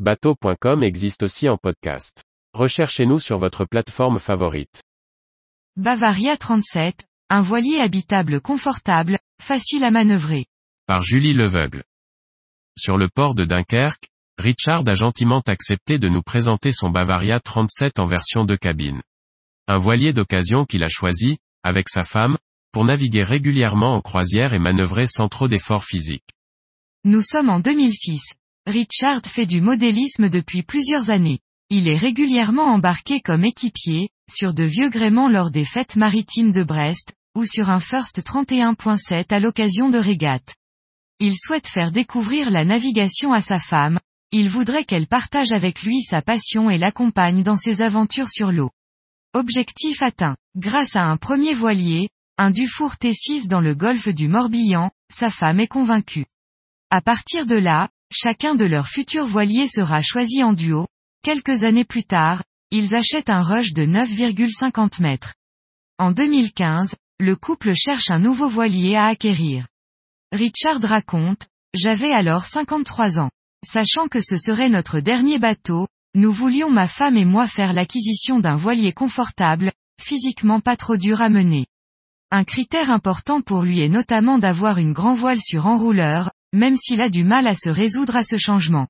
Bateau.com existe aussi en podcast. Recherchez-nous sur votre plateforme favorite. Bavaria 37, un voilier habitable confortable, facile à manœuvrer. Par Julie Leveugle. Sur le port de Dunkerque, Richard a gentiment accepté de nous présenter son Bavaria 37 en version de cabine. Un voilier d'occasion qu'il a choisi, avec sa femme, pour naviguer régulièrement en croisière et manœuvrer sans trop d'efforts physiques. Nous sommes en 2006. Richard fait du modélisme depuis plusieurs années. Il est régulièrement embarqué comme équipier, sur de vieux gréements lors des fêtes maritimes de Brest, ou sur un First 31.7 à l'occasion de régates. Il souhaite faire découvrir la navigation à sa femme, il voudrait qu'elle partage avec lui sa passion et l'accompagne dans ses aventures sur l'eau. Objectif atteint. Grâce à un premier voilier, un Dufour T6 dans le golfe du Morbihan, sa femme est convaincue. À partir de là, Chacun de leurs futurs voiliers sera choisi en duo. Quelques années plus tard, ils achètent un rush de 9,50 mètres. En 2015, le couple cherche un nouveau voilier à acquérir. Richard raconte, j'avais alors 53 ans. Sachant que ce serait notre dernier bateau, nous voulions ma femme et moi faire l'acquisition d'un voilier confortable, physiquement pas trop dur à mener. Un critère important pour lui est notamment d'avoir une grand voile sur enrouleur, même s'il a du mal à se résoudre à ce changement.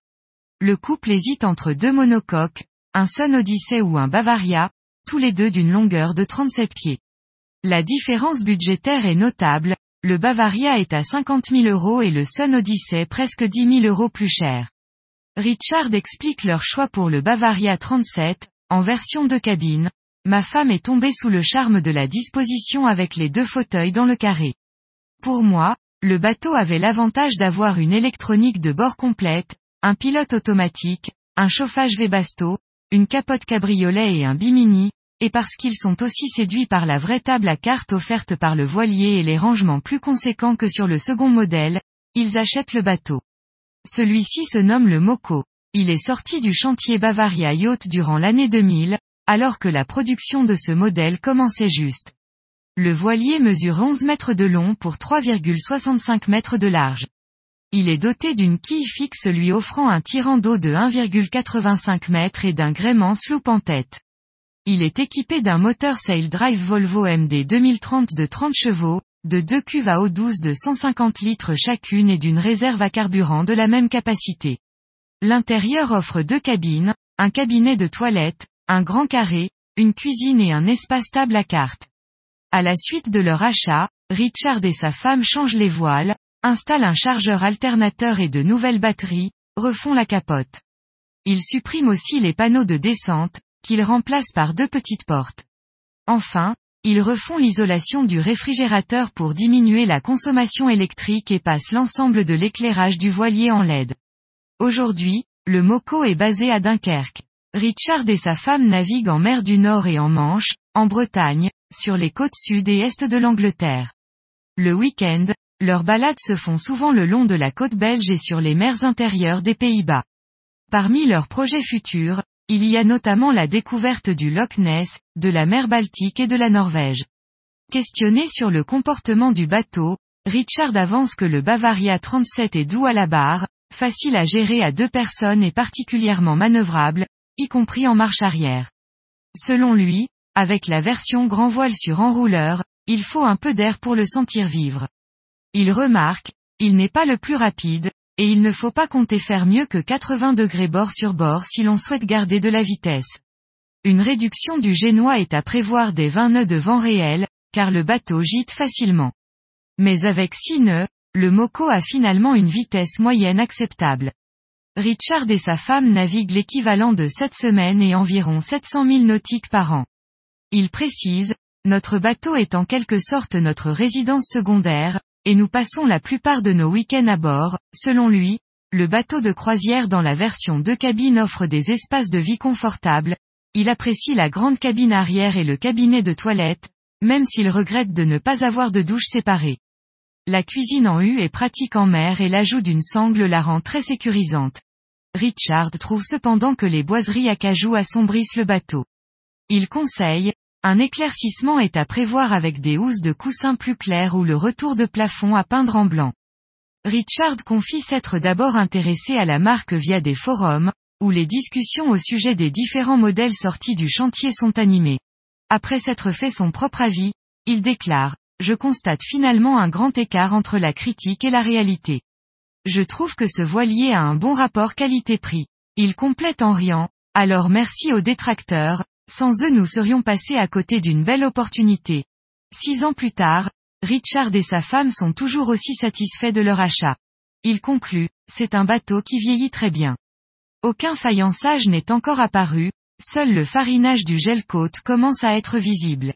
Le couple hésite entre deux monocoques, un Sun Odyssey ou un Bavaria, tous les deux d'une longueur de 37 pieds. La différence budgétaire est notable, le Bavaria est à 50 000 euros et le Sun Odyssey presque 10 000 euros plus cher. Richard explique leur choix pour le Bavaria 37, en version de cabine. Ma femme est tombée sous le charme de la disposition avec les deux fauteuils dans le carré. Pour moi, le bateau avait l'avantage d'avoir une électronique de bord complète, un pilote automatique, un chauffage Webasto, une capote cabriolet et un bimini, et parce qu'ils sont aussi séduits par la vraie table à cartes offerte par le voilier et les rangements plus conséquents que sur le second modèle, ils achètent le bateau. Celui-ci se nomme le Moco. Il est sorti du chantier Bavaria Yacht durant l'année 2000, alors que la production de ce modèle commençait juste. Le voilier mesure 11 mètres de long pour 3,65 mètres de large. Il est doté d'une quille fixe lui offrant un tirant d'eau de 1,85 mètres et d'un gréement sloop en tête. Il est équipé d'un moteur Sail Drive Volvo MD 2030 de 30 chevaux, de deux cuves à eau douce de 150 litres chacune et d'une réserve à carburant de la même capacité. L'intérieur offre deux cabines, un cabinet de toilette, un grand carré, une cuisine et un espace table à carte. À la suite de leur achat, Richard et sa femme changent les voiles, installent un chargeur alternateur et de nouvelles batteries, refont la capote. Ils suppriment aussi les panneaux de descente, qu'ils remplacent par deux petites portes. Enfin, ils refont l'isolation du réfrigérateur pour diminuer la consommation électrique et passent l'ensemble de l'éclairage du voilier en LED. Aujourd'hui, le Moco est basé à Dunkerque. Richard et sa femme naviguent en mer du Nord et en Manche, en Bretagne, sur les côtes sud et est de l'Angleterre. Le week-end, leurs balades se font souvent le long de la côte belge et sur les mers intérieures des Pays-Bas. Parmi leurs projets futurs, il y a notamment la découverte du Loch Ness, de la mer Baltique et de la Norvège. Questionné sur le comportement du bateau, Richard avance que le Bavaria 37 est doux à la barre, facile à gérer à deux personnes et particulièrement manœuvrable, y compris en marche arrière. Selon lui, avec la version grand voile sur enrouleur, il faut un peu d'air pour le sentir vivre. Il remarque, il n'est pas le plus rapide, et il ne faut pas compter faire mieux que 80 degrés bord sur bord si l'on souhaite garder de la vitesse. Une réduction du génois est à prévoir des 20 nœuds de vent réel, car le bateau gîte facilement. Mais avec 6 nœuds, le Moco a finalement une vitesse moyenne acceptable. Richard et sa femme naviguent l'équivalent de 7 semaines et environ 700 000 nautiques par an. Il précise, notre bateau est en quelque sorte notre résidence secondaire, et nous passons la plupart de nos week-ends à bord, selon lui, le bateau de croisière dans la version deux cabines offre des espaces de vie confortables, il apprécie la grande cabine arrière et le cabinet de toilette, même s'il regrette de ne pas avoir de douche séparée. La cuisine en U est pratique en mer et l'ajout d'une sangle la rend très sécurisante. Richard trouve cependant que les boiseries à cajou assombrissent le bateau. Il conseille, un éclaircissement est à prévoir avec des housses de coussins plus claires ou le retour de plafond à peindre en blanc. Richard confie s'être d'abord intéressé à la marque via des forums, où les discussions au sujet des différents modèles sortis du chantier sont animées. Après s'être fait son propre avis, il déclare, je constate finalement un grand écart entre la critique et la réalité. Je trouve que ce voilier a un bon rapport qualité-prix. Il complète en riant, alors merci aux détracteurs, sans eux nous serions passés à côté d'une belle opportunité. Six ans plus tard, Richard et sa femme sont toujours aussi satisfaits de leur achat. Il conclut, c'est un bateau qui vieillit très bien. Aucun faïençage n'est encore apparu, seul le farinage du gel côte commence à être visible.